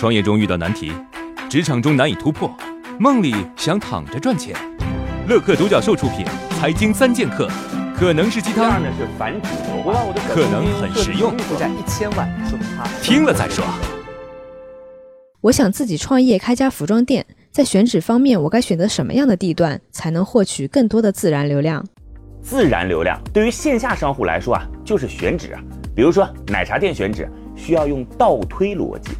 创业中遇到难题，职场中难以突破，梦里想躺着赚钱。乐客独角兽出品，《财经三剑客》可能是鸡汤，第二呢是反主流化，可能很实用，负债一千万，说明他听了再说。我想自己创业开家服装店，在选址方面，我该选择什么样的地段才能获取更多的自然流量？自然流量对于线下商户来说啊，就是选址啊。比如说奶茶店选址，需要用倒推逻辑。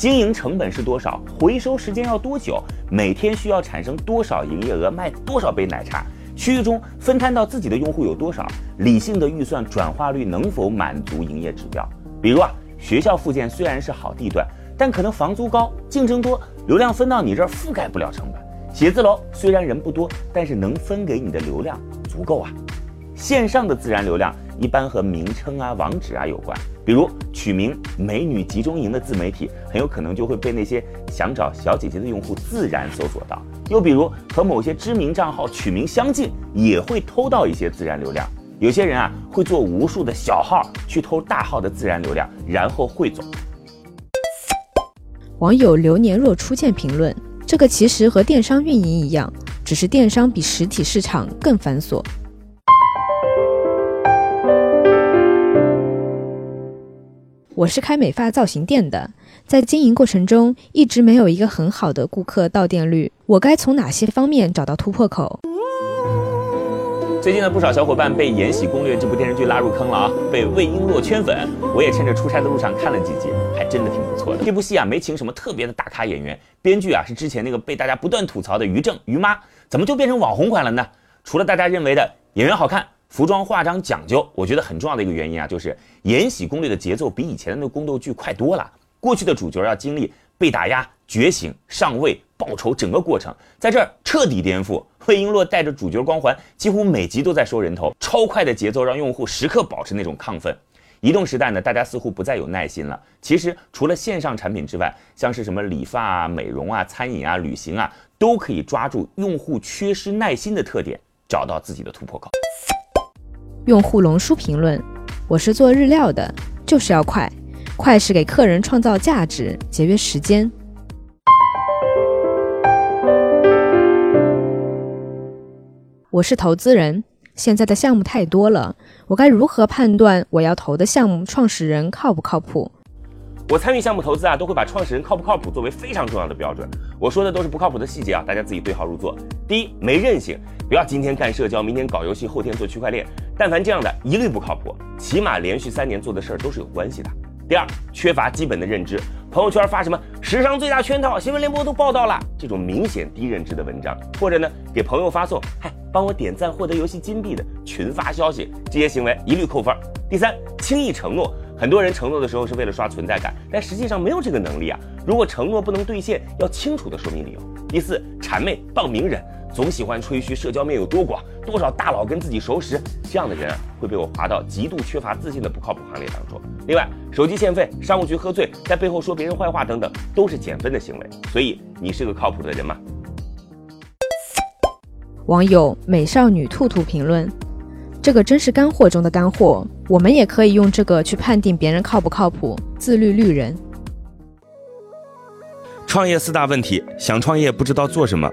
经营成本是多少？回收时间要多久？每天需要产生多少营业额？卖多少杯奶茶？区域中分摊到自己的用户有多少？理性的预算转化率能否满足营业指标？比如啊，学校附近虽然是好地段，但可能房租高，竞争多，流量分到你这儿覆盖不了成本。写字楼虽然人不多，但是能分给你的流量足够啊。线上的自然流量一般和名称啊、网址啊有关，比如取名“美女集中营”的自媒体，很有可能就会被那些想找小姐姐的用户自然搜索到；又比如和某些知名账号取名相近，也会偷到一些自然流量。有些人啊，会做无数的小号去偷大号的自然流量，然后汇总。网友流年若初见评论：这个其实和电商运营一样，只是电商比实体市场更繁琐。我是开美发造型店的，在经营过程中一直没有一个很好的顾客到店率，我该从哪些方面找到突破口？最近呢，不少小伙伴被《延禧攻略》这部电视剧拉入坑了啊，被魏璎珞圈粉。我也趁着出差的路上看了几集，还真的挺不错的。这部戏啊，没请什么特别的大咖演员，编剧啊是之前那个被大家不断吐槽的于正于妈，怎么就变成网红款了呢？除了大家认为的演员好看。服装化妆讲究，我觉得很重要的一个原因啊，就是《延禧攻略》的节奏比以前的那宫斗剧快多了。过去的主角要经历被打压、觉醒、上位、报仇整个过程，在这儿彻底颠覆。魏璎珞带着主角光环，几乎每集都在收人头，超快的节奏让用户时刻保持那种亢奋。移动时代呢，大家似乎不再有耐心了。其实除了线上产品之外，像是什么理发啊、美容啊、餐饮啊、旅行啊，都可以抓住用户缺失耐心的特点，找到自己的突破口。用户龙叔评论：“我是做日料的，就是要快，快是给客人创造价值，节约时间。”我是投资人，现在的项目太多了，我该如何判断我要投的项目创始人靠不靠谱？我参与项目投资啊，都会把创始人靠不靠谱作为非常重要的标准。我说的都是不靠谱的细节啊，大家自己对号入座。第一，没韧性，不要今天干社交，明天搞游戏，后天做区块链，但凡这样的一律不靠谱，起码连续三年做的事儿都是有关系的。第二，缺乏基本的认知，朋友圈发什么史上最大圈套，新闻联播都报道了，这种明显低认知的文章，或者呢给朋友发送，嗨，帮我点赞获得游戏金币的群发消息，这些行为一律扣分。第三，轻易承诺。很多人承诺的时候是为了刷存在感，但实际上没有这个能力啊。如果承诺不能兑现，要清楚的说明理由。第四，谄媚傍名人，总喜欢吹嘘社交面有多广，多少大佬跟自己熟识，这样的人啊会被我划到极度缺乏自信的不靠谱行列当中。另外，手机欠费、商务局喝醉、在背后说别人坏话等等，都是减分的行为。所以，你是个靠谱的人吗？网友美少女兔兔评论。这个真是干货中的干货，我们也可以用这个去判定别人靠不靠谱。自律绿人，创业四大问题：想创业不知道做什么，